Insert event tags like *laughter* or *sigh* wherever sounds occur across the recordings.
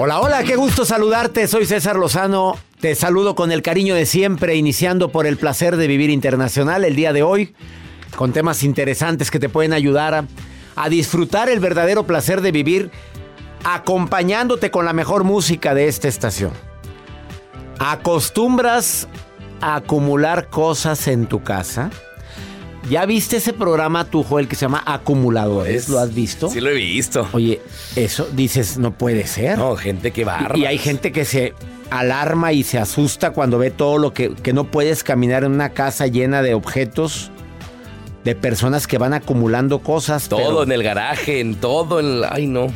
Hola, hola, qué gusto saludarte. Soy César Lozano. Te saludo con el cariño de siempre, iniciando por el placer de vivir internacional el día de hoy, con temas interesantes que te pueden ayudar a, disfrutar el verdadero placer de vivir, acompañándote con la mejor música de esta estación. ¿Acostumbras a acumular cosas en tu casa? ¿Ya viste ese programa, tu Joel, que se llama Acumuladores? ¿Lo has visto? Sí lo he visto. Oye, eso dices, no puede ser. No, gente que va Y hay gente que se alarma y se asusta cuando ve todo lo que, que no puedes caminar en una casa llena de objetos, de personas que van acumulando cosas. Todo pero- en el garaje, en todo, en... Ay, no.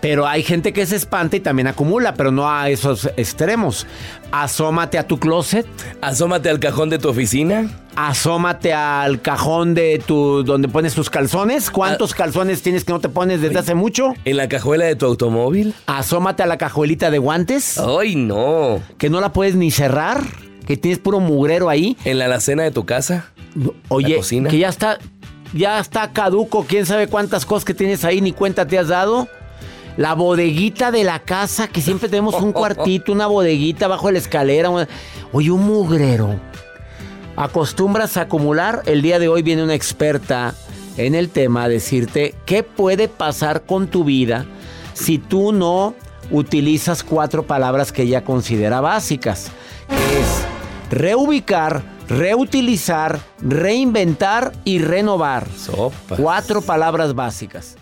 Pero hay gente que se espanta y también acumula, pero no a esos extremos. Asómate a tu closet, Asómate al cajón de tu oficina. asómate al cajón de tu donde pones tus calzones. ¿Cuántos calzones tienes que no te pones desde hace mucho? En la cajuela de tu automóvil. Asómate a la cajuelita de guantes, Ay, no. que no la puedes ni cerrar, que tienes puro mugrero ahí. En la alacena de tu casa. Oye, La cocina. que ya está, ya está caduco, quién sabe cuántas cosas que tienes ahí, ni cuenta te has dado. La bodeguita de la casa, que siempre tenemos un cuartito, una bodeguita bajo la escalera. Oye, un mugrero. ¿Acostumbras a acumular? El día de hoy viene una experta en el tema a decirte qué puede pasar con tu vida si tú no utilizas cuatro palabras que ella considera básicas. Que es reubicar, reutilizar, reinventar y renovar. Cuatro palabras básicas.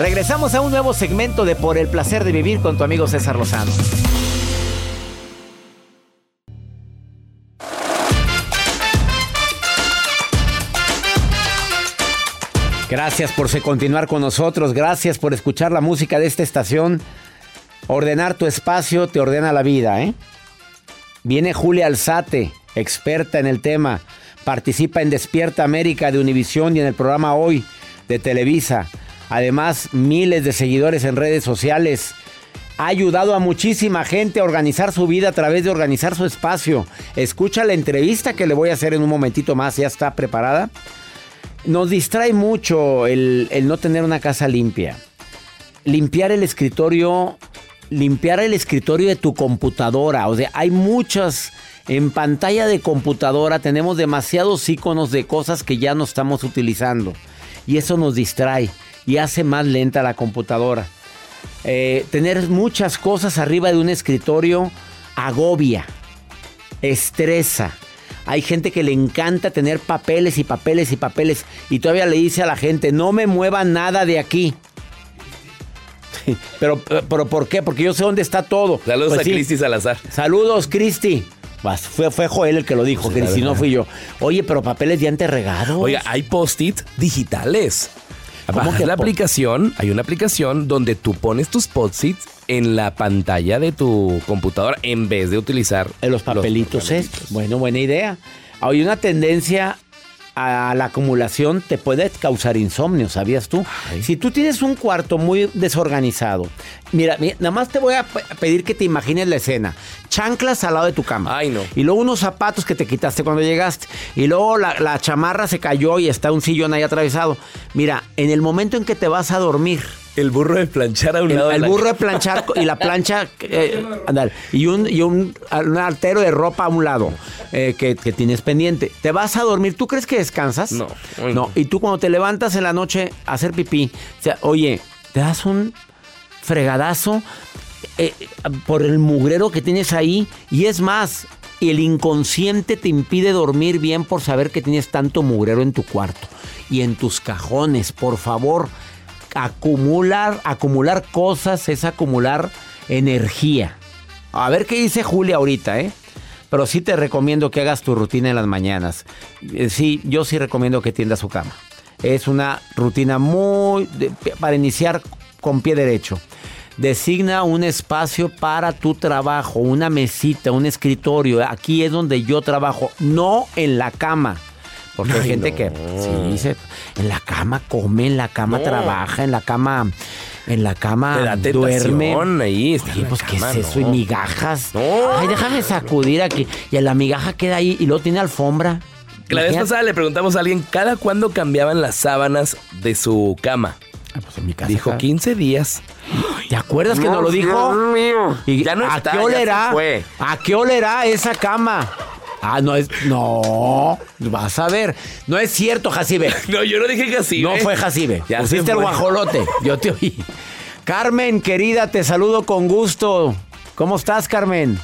Regresamos a un nuevo segmento de Por el placer de vivir con tu amigo César Lozano. Gracias por continuar con nosotros, gracias por escuchar la música de esta estación. Ordenar tu espacio te ordena la vida, ¿eh? Viene Julia Alzate, experta en el tema. Participa en Despierta América de Univisión y en el programa Hoy de Televisa. Además, miles de seguidores en redes sociales. Ha ayudado a muchísima gente a organizar su vida a través de organizar su espacio. Escucha la entrevista que le voy a hacer en un momentito más, ya está preparada. Nos distrae mucho el, no tener una casa limpia. Limpiar el escritorio, limpiar el escritorio de tu computadora. O sea, hay muchas en pantalla de computadora, tenemos demasiados iconos de cosas que ya no estamos utilizando. Y eso nos distrae y hace más lenta la computadora. Eh, tener muchas cosas arriba de un escritorio agobia, estresa. Hay gente que le encanta tener papeles y papeles y papeles y todavía le dice a la gente, no me mueva nada de aquí. *laughs* pero, pero ¿por qué? Porque yo sé dónde está todo. Saludos Pues a sí. Cristi Salazar. Saludos, Cristi. Vas, Fue, fue Joel el que lo dijo, Cristi, no fui yo. Oye, pero papeles ya han regados. Oiga, hay post-it digitales. ¿Cómo que la aplicación, hay una aplicación donde tú pones tus post-its en la pantalla de tu computadora en vez de utilizar En los papelitos, ¿eh? papelitos. Bueno, buena idea. hay una tendencia a la acumulación te puede causar insomnio, ¿sabías tú? Si tú tienes un cuarto muy desorganizado, mira, mira, nada más te voy a pe- pedir que te imagines la escena. Chanclas al lado de tu cama. Ay, no. Y luego unos zapatos que te quitaste cuando llegaste. Y luego la, la chamarra se cayó y está un sillón ahí atravesado. Mira, en el momento en que te vas a dormir, El burro de planchar a un el, lado de el la burro de planchar y la plancha *laughs* eh, y un y un, un artero de ropa a un lado eh, que, que tienes pendiente. Te vas a dormir. ¿Tú crees que descansas? No. No. Y tú cuando te levantas en la noche a hacer pipí, o sea, oye, te das un fregadazo eh, por el mugrero que tienes ahí y es más. El inconsciente te impide dormir bien por saber que tienes tanto mugrero en tu cuarto y en tus cajones. Por favor, acumular, acumular cosas es acumular energía. A ver qué dice Julia ahorita, ¿eh? Pero sí te recomiendo que hagas tu rutina en las mañanas. Eh, Sí, yo sí recomiendo que tiendas su cama. Es una rutina muy... para iniciar con pie derecho. Designa un espacio para tu trabajo, una mesita, un escritorio. Aquí es donde yo trabajo, no en la cama. Porque hay Ay, gente no. que sí, dice, en la cama come, en la cama No. trabaja, en la cama, en la cama Te da duerme. ahí, está Oye, pues qué es eso, y migajas. Ay, déjame sacudir aquí. Y la migaja queda ahí y luego tiene alfombra. La vez pasada le preguntamos a alguien cada cuándo cambiaban las sábanas de su cama. Ah, pues en mi casa Dijo cada- 15 días. ¿Te acuerdas que nos lo dijo? Y Ya no ¿A está, qué olerá? se. ¿A qué olerá esa cama? Ah, no es. No. Vas a ver. No es cierto, Jacibe. *laughs* No, yo no dije así. No fue Jacibe. Ya Pusiste el guajolote. Yo te oí. Carmen, querida, te saludo con gusto. ¿Cómo estás, Carmen?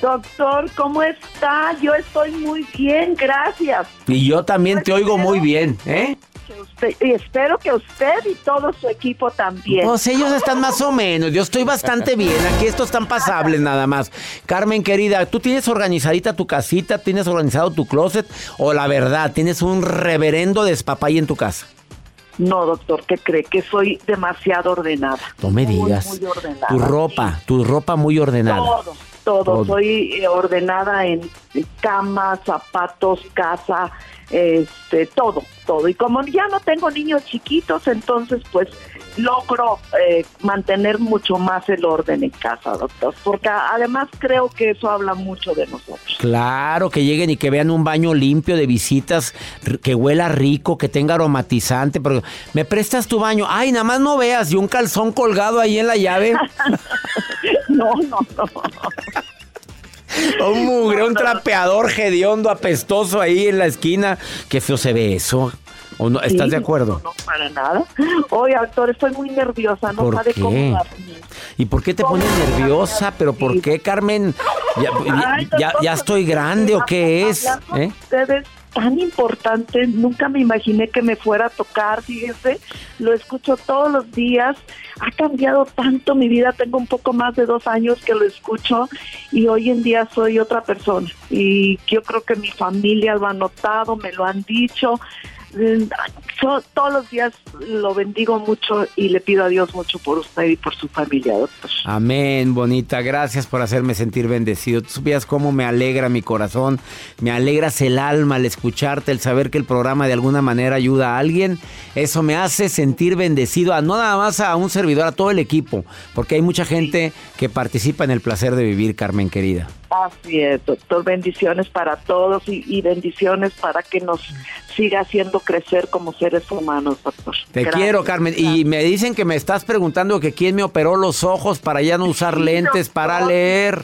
Doctor, ¿cómo está? Yo estoy muy bien, gracias. Y yo también te oigo muy bien, ¿eh? Que usted- y espero que usted y todo su equipo también. Pues ellos están más o menos. Yo estoy bastante bien. Aquí estos están pasables nada más. Carmen, querida, ¿tú tienes organizadita tu casita? ¿Tienes organizado tu closet? ¿O la verdad, tienes un reverendo despapay en tu casa? No, doctor, ¿qué cree? Que soy demasiado ordenada. No me Muy, digas. muy ordenada. Tu ropa, tu ropa muy ordenada. Todo, todo. Todo. Soy eh, ordenada en cama, zapatos, casa, este, todo, todo. Y como ya no tengo niños chiquitos, entonces pues logro eh, mantener mucho más el orden en casa, doctor. Porque además creo que eso habla mucho de nosotros. Claro, que lleguen y que vean un baño limpio de visitas, que huela rico, que tenga aromatizante. Pero me prestas tu baño. Ay, nada más no veas. Y un calzón colgado ahí en la llave. *laughs* No, no, no. *laughs* un mugre, un trapeador hediondo, apestoso ahí en la esquina. Qué feo se ve eso. ¿O no? ¿Estás Sí, de acuerdo? No, para nada. Oye, doctor, estoy muy nerviosa, no ¿Por sabe qué? cómo. ¿Y por qué te pones nerviosa? ¿Pero por qué, Carmen? ¿Ya, ya- Ay, ya- doctor, ya estoy grande o qué es? ¿Eh? de Ustedes tan importante, nunca me imaginé que me fuera a tocar, fíjese, lo escucho todos los días, ha cambiado tanto mi vida, tengo un poco más de dos años que lo escucho y hoy en día soy otra persona. Y yo creo que mi familia lo ha notado, me lo han dicho, So- todos los días lo bendigo mucho y le pido a Dios mucho por usted y por su familia, doctor. Amén, bonita. Gracias por hacerme sentir bendecido. Tú supieras cómo me alegra mi corazón, me alegras el alma al escucharte, el saber que el programa de alguna manera ayuda a alguien. Eso me hace sentir bendecido, a no nada más a un servidor, a todo el equipo, porque hay mucha gente que participa en el placer de vivir, Carmen querida. Así es, doctor. Bendiciones para todos y, y bendiciones para que nos siga haciendo crecer como seres humanos, doctor. Te Gracias. quiero, Carmen. Y me dicen que me estás preguntando que quién me operó los ojos para ya no usar Sí, lentes para leer.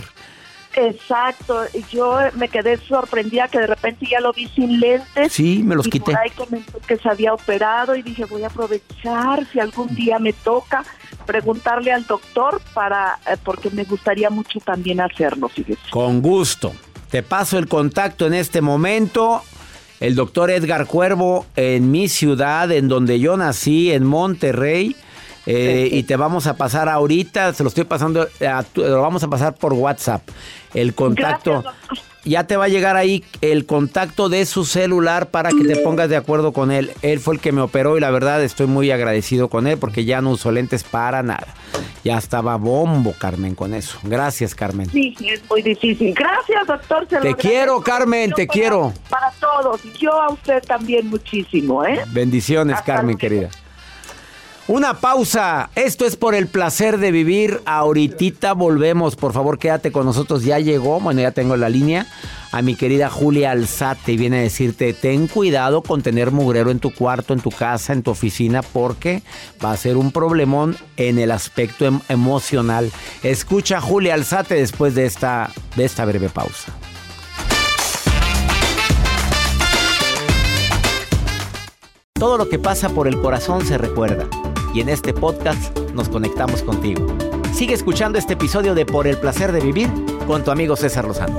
Exacto. Yo me quedé sorprendida que de repente ya lo vi sin lentes. Sí, me los y quité. Por ahí comentó que se había operado y dije, voy a aprovechar si algún día me toca preguntarle al doctor para eh, porque me gustaría mucho también hacerlo, fíjese. Con gusto. Te paso el contacto en este momento. El doctor Edgar Cuervo en mi ciudad, en donde yo nací, en Monterrey. Eh, y te vamos a pasar ahorita, se lo estoy pasando, a lo vamos a pasar por WhatsApp. El contacto. Ya te va a llegar ahí el contacto de su celular para que te pongas de acuerdo con él. Él fue el que me operó y la verdad estoy muy agradecido con él porque ya no uso lentes para nada. Ya estaba bombo, Carmen, con eso. Gracias, Carmen. Sí, es muy difícil. Gracias, doctor. se Te quiero. Carmen, Yo te para- quiero. Para todos. Yo a usted también muchísimo, ¿eh? Bendiciones, Hasta Carmen, luego. querida. Una pausa. Esto es por el placer de vivir. Ahorita volvemos. Por favor, quédate con nosotros. Ya llegó, bueno, ya tengo la línea. A mi querida Julia Alzate. Y viene a decirte, ten cuidado con tener mugrero en tu cuarto, en tu casa, en tu oficina, porque va a ser un problemón en el aspecto em- emocional. Escucha a Julia Alzate después de esta, de esta breve pausa. Todo lo que pasa por el corazón se recuerda. Y en este podcast nos conectamos contigo. Sigue escuchando este episodio de Por el placer de vivir con tu amigo César Lozano.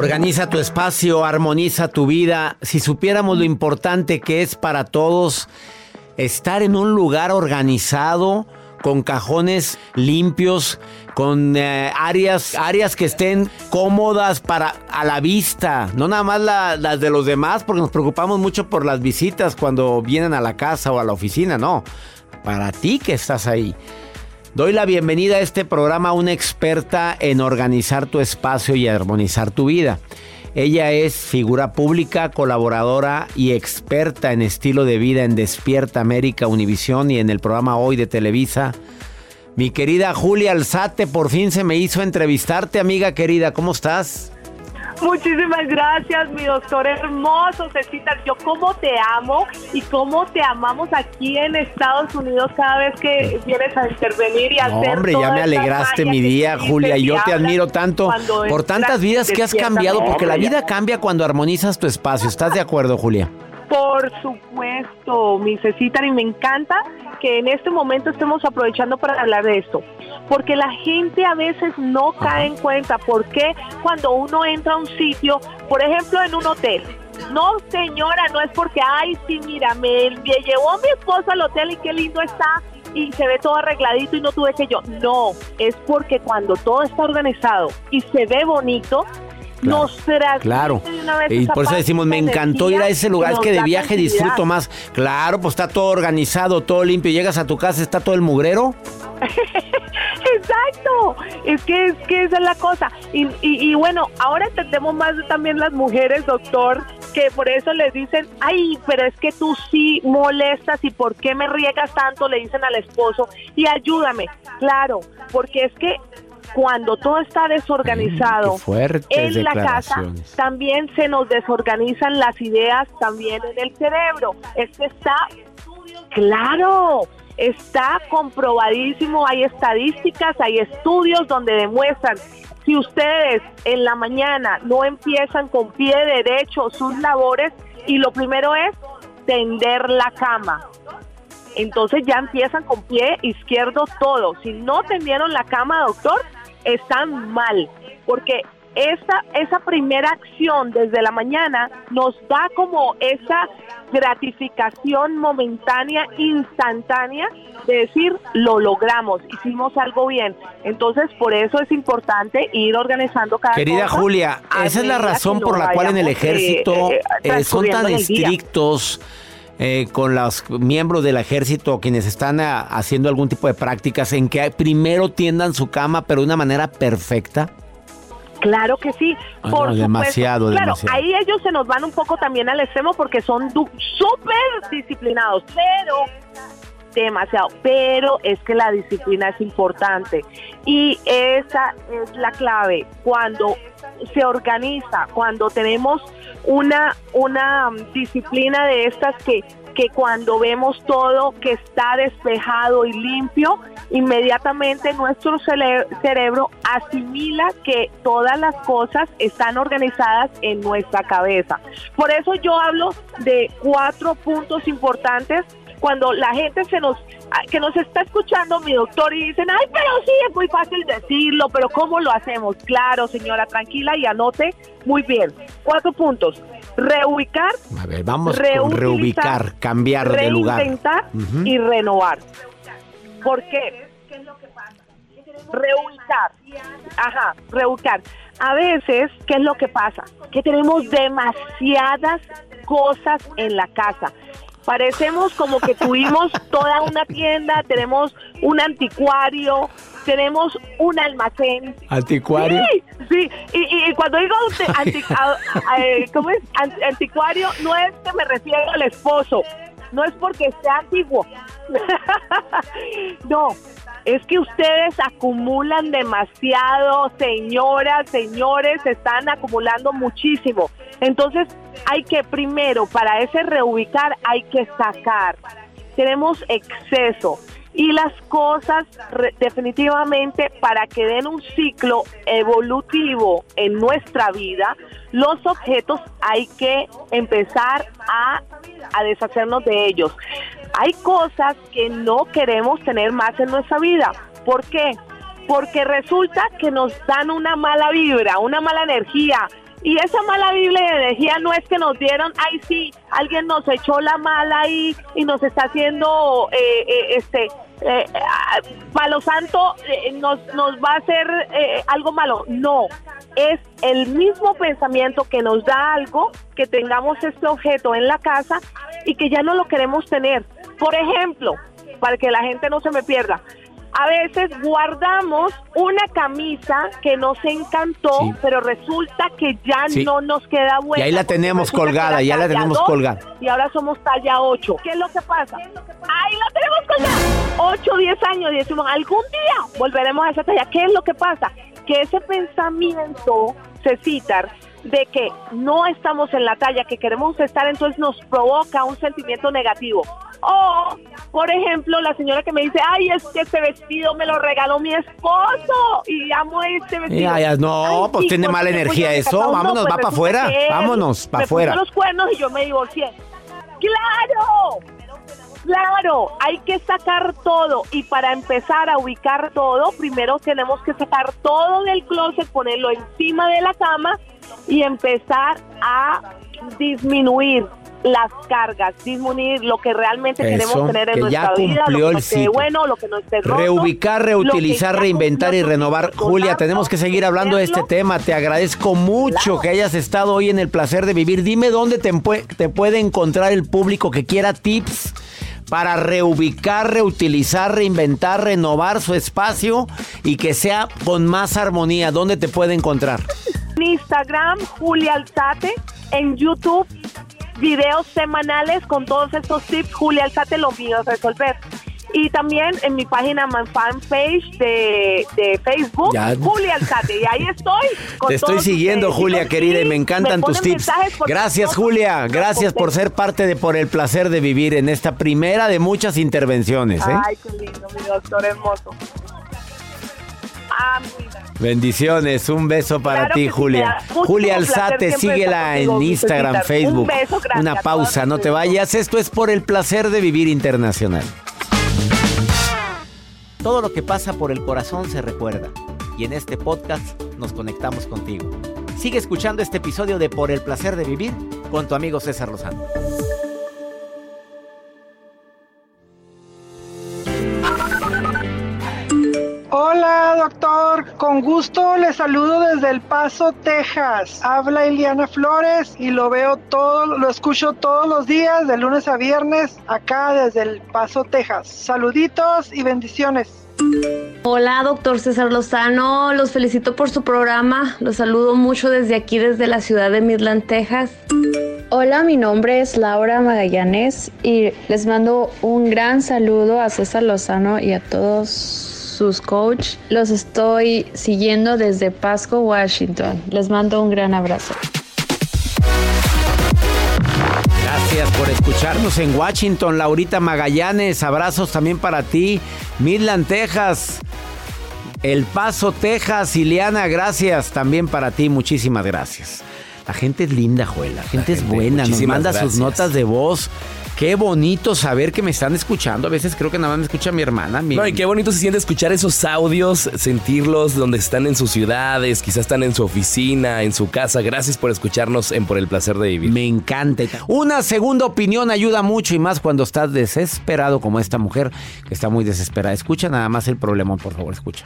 Organiza tu espacio, armoniza tu vida. Si supiéramos lo importante que es para todos estar en un lugar organizado, con cajones limpios, con eh, áreas, áreas que estén cómodas para a la vista, no nada más la- las de los demás, porque nos preocupamos mucho por las visitas cuando vienen a la casa o a la oficina, no, para ti que estás ahí. Doy la bienvenida a este programa a una experta en organizar tu espacio y armonizar tu vida. Ella es figura pública, colaboradora y experta en estilo de vida en Despierta América Univisión y en el programa Hoy de Televisa. Mi querida Julia Alzate, por fin se me hizo entrevistarte, amiga querida. ¿Cómo estás? Muchísimas gracias, mi doctor hermoso, Cecita. Yo cómo te amo y cómo te amamos aquí en Estados Unidos cada vez que vienes a intervenir y a No, hacer hombre, ya me alegraste mi día, Julia, y yo te admiro tanto por tantas vidas que has cambiado, porque la vida cambia cuando armonizas tu espacio. ¿Estás de acuerdo, Julia? Por supuesto, mi y me encanta que en este momento estemos aprovechando para hablar de esto, porque la gente a veces no cae en cuenta por qué cuando uno entra a un sitio, por ejemplo en un hotel, no señora, no es porque, ay, sí, mira, me, me llevó mi esposo al hotel y qué lindo está y se ve todo arregladito y no tuve que yo, no, es porque cuando todo está organizado y se ve bonito, Claro, nos Claro. de una vez Y por eso decimos, me encantó ir a ese lugar, es que de viaje disfruto más. Claro, pues está todo organizado, todo limpio. Llegas a tu casa, está todo el mugrero. *laughs* Exacto, es que es que esa es la cosa. Y, y, y bueno, ahora entendemos más también las mujeres, doctor, que por eso les dicen, ay, pero es que tú sí molestas y por qué me riegas tanto, le dicen al esposo, y ayúdame. Claro, porque es que cuando todo está desorganizado fuertes en la casa, también se nos desorganizan las ideas también en el cerebro. Es que está Claro, está comprobadísimo, hay estadísticas, hay estudios donde demuestran si ustedes en la mañana no empiezan con pie derecho sus labores y lo primero es tender la cama. Entonces ya empiezan con pie izquierdo todo. Si no tendieron la cama, doctor, están mal. porque esa, esa primera acción desde la mañana nos da como esa gratificación momentánea, instantánea, de decir, lo logramos, hicimos algo bien. Entonces, por eso es importante ir organizando cada Querida cosa Julia, esa es la razón por la cual en el eh, ejército eh, eh, son tan día. Eh, con los miembros del ejército quienes están ah, haciendo algún tipo de prácticas en que primero tiendan su cama pero de una manera perfecta. Claro que sí, Ah, por no, supuesto. demasiado, claro, demasiado. ahí ellos se nos van un poco también al extremo porque son súper disciplinados, pero demasiado, pero es que la disciplina es importante y esa es la clave cuando se organiza, cuando tenemos una una mm, disciplina de estas que que cuando vemos todo que está despejado y limpio, inmediatamente nuestro cerebro asimila que todas las cosas están organizadas en nuestra cabeza. Por eso yo hablo de cuatro puntos importantes cuando la gente se nos que nos está escuchando mi doctor y dicen, ay, pero sí, es muy fácil decirlo, pero ¿cómo lo hacemos? Claro, señora, tranquila y anote muy bien. Cuatro puntos. Reubicar, A ver, vamos con reubicar, cambiar de lugar. reinventar y renovar. ¿Por qué? Reubicar. Ajá, reubicar. A veces, ¿qué es lo que pasa? Que tenemos demasiadas cosas en la casa. Parecemos como que tuvimos *laughs* toda una tienda, tenemos un anticuario, tenemos un almacén, Anticuario. Sí, sí. Y, y- y cuando digo ante- *laughs* anti- a- a- eh, ¿cómo es? An- anticuario, no es que me refiero al esposo, no es porque sea antiguo. *laughs* no, es que ustedes acumulan demasiado, señoras, señores, están acumulando muchísimo. Entonces, hay que primero, para ese reubicar, hay que sacar. Tenemos exceso. Y las cosas definitivamente para que den un ciclo evolutivo en nuestra vida, los objetos hay que empezar a, a deshacernos de ellos. Hay cosas que no queremos tener más en nuestra vida. ¿Por qué? Porque resulta que nos dan una mala vibra, una mala energía. Y esa mala vibra y energía no es que nos dieron, ay sí, alguien nos echó la mala ahí y nos está haciendo, eh, eh, este, eh, ah, palo santo, eh, nos, nos va a hacer eh, algo malo. No, es el mismo pensamiento que nos da algo, que tengamos este objeto en la casa y que ya no lo queremos tener. Por ejemplo, para que la gente no se me pierda, a veces guardamos una camisa que nos encantó, Sí. pero resulta que ya Sí. no nos queda buena. Y ahí la tenemos que colgada, ya la tenemos colgada. Y ahora somos talla 8. ¿Qué es lo que pasa? Ahí la tenemos colgada. 8, 10 años y decimos, algún día volveremos a esa talla. ¿Qué es lo que pasa? Que ese pensamiento, Cecitar, de que no estamos en la talla que queremos estar, entonces nos provoca un sentimiento negativo. O, por ejemplo, la señora que me dice, ay, es que este vestido me lo regaló mi esposo y amo este vestido. Ya, ya, no, Ay, pues tiene ¿por mala energía Pues eso. Vámonos, va pa' resulta afuera. Vámonos, pa' me puso afuera. los cuernos y yo me divorcié. ¡Claro! Claro, hay que sacar todo y para empezar a ubicar todo, primero tenemos que sacar todo del closet, ponerlo encima de la cama y empezar a disminuir las cargas, disminuir lo que realmente Eso, queremos tener en que nuestra vida, lo que nos esté bueno, lo que no esté roto, Reubicar, reutilizar, reinventar y renovar. Julia, tenemos que seguir hablando de este tema. Te agradezco mucho que hayas estado hoy en el placer de vivir. Dime dónde te puede encontrar el público que quiera tips para reubicar, reutilizar, reinventar, renovar su espacio y que sea con más armonía. ¿Dónde te puede encontrar? En Instagram, Julia Alzate. En YouTube, videos semanales con todos estos tips. Julia Alzate, lo mío es resolver. Y también en mi página, mi fanpage de, de Facebook, Ya. Julia Alzate. Y ahí estoy. con Te estoy siguiendo. Julia querida, y me encantan tus tips. Gracias, Julia. Gracias por ser parte de Por el placer de vivir en esta primera de muchas intervenciones. ¿eh? Ay, qué lindo, mi doctor hermoso. Bendiciones, un beso para Claro ti, Julia. Julia Alzate, síguela contigo, en Instagram. Facebook. Un beso, gracias Una pausa, no te vayas. Esto es por el placer de vivir internacional. Todo lo que pasa por el corazón se recuerda. Y en este podcast nos conectamos contigo. Sigue escuchando este episodio de Por el placer de vivir con tu amigo César Lozano. Doctor. Con gusto le saludo desde El Paso, Texas. Habla Eliana Flores y lo veo todo, lo escucho todos los días, de lunes a viernes, acá desde El Paso, Texas. Saluditos y bendiciones. Hola, doctor César Lozano. Los felicito por su programa. Los saludo mucho desde aquí, desde la ciudad de Midland, Texas. Hola, mi nombre es Laura Magallanes y les mando un gran saludo a César Lozano y a todos sus coach. Los estoy siguiendo desde Pasco, Washington. Les mando un gran abrazo. Gracias por escucharnos en Washington, Laurita Magallanes. Abrazos también para ti. Midland, Texas. El Paso, Texas. Ileana, gracias también para ti. Muchísimas gracias. La gente es linda, Joel. La gente, es buena. Nos manda sus notas de voz. Qué bonito saber que me están escuchando. A veces creo que nada más me escucha mi hermana. mi- No, y qué bonito se siente escuchar esos audios, sentirlos donde están en sus ciudades, quizás están en su oficina, en su casa. Gracias por escucharnos en Por el Placer de Vivir. Me encanta. Una segunda opinión ayuda mucho y más cuando estás desesperado como esta mujer que está muy desesperada. Escucha nada más el problema, por favor, escucha.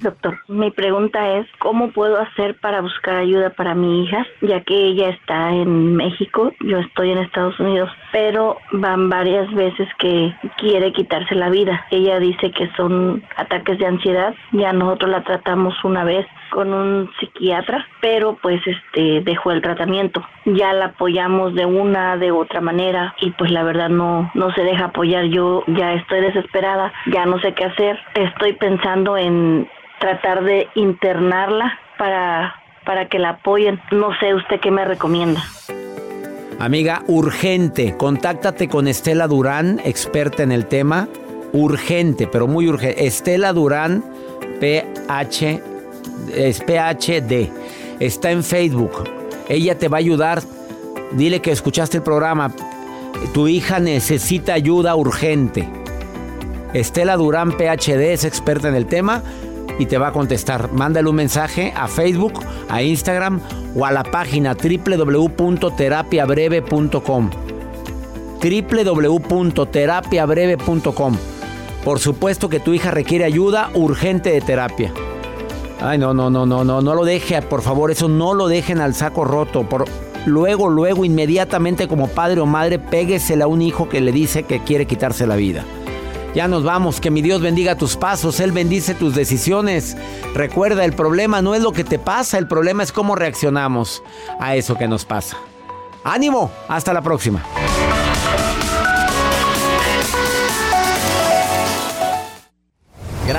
Doctor, mi pregunta es, ¿cómo puedo hacer para buscar ayuda para mi hija? Ya que ella está en México, yo estoy en Estados Unidos, pero van varias veces que quiere quitarse la vida. Ella dice que son ataques de ansiedad, ya nosotros la tratamos una vez con un psiquiatra, pero pues este dejó el tratamiento. Ya la apoyamos de una, de otra manera y pues la verdad no no se deja apoyar. Yo ya estoy desesperada, ya no sé qué hacer. Estoy pensando en tratar de internarla para para que la apoyen. No sé usted qué me recomienda. Amiga, urgente, contáctate con Estela Durán, experta en el tema. Urgente, pero muy urgente. Estela Durán, PH, es PHD. Está en Facebook. Ella te va a ayudar. Dile que escuchaste el programa. Tu hija necesita ayuda urgente. Estela Durán, PhD, es experta en el tema y te va a contestar. Mándale un mensaje a Facebook, a Instagram o a la página www.terapiabreve.com. www.terapiabreve.com. Por supuesto que tu hija requiere ayuda urgente de terapia. Ay, no, no, no, no, no, no lo deje, por favor, eso no lo dejen al saco roto. Por, luego, luego, inmediatamente como padre o madre, péguesela a un hijo que le dice que quiere quitarse la vida. Ya nos vamos, que mi Dios bendiga tus pasos, Él bendice tus decisiones. Recuerda, el problema no es lo que te pasa, el problema es cómo reaccionamos a eso que nos pasa. Ánimo, hasta la próxima.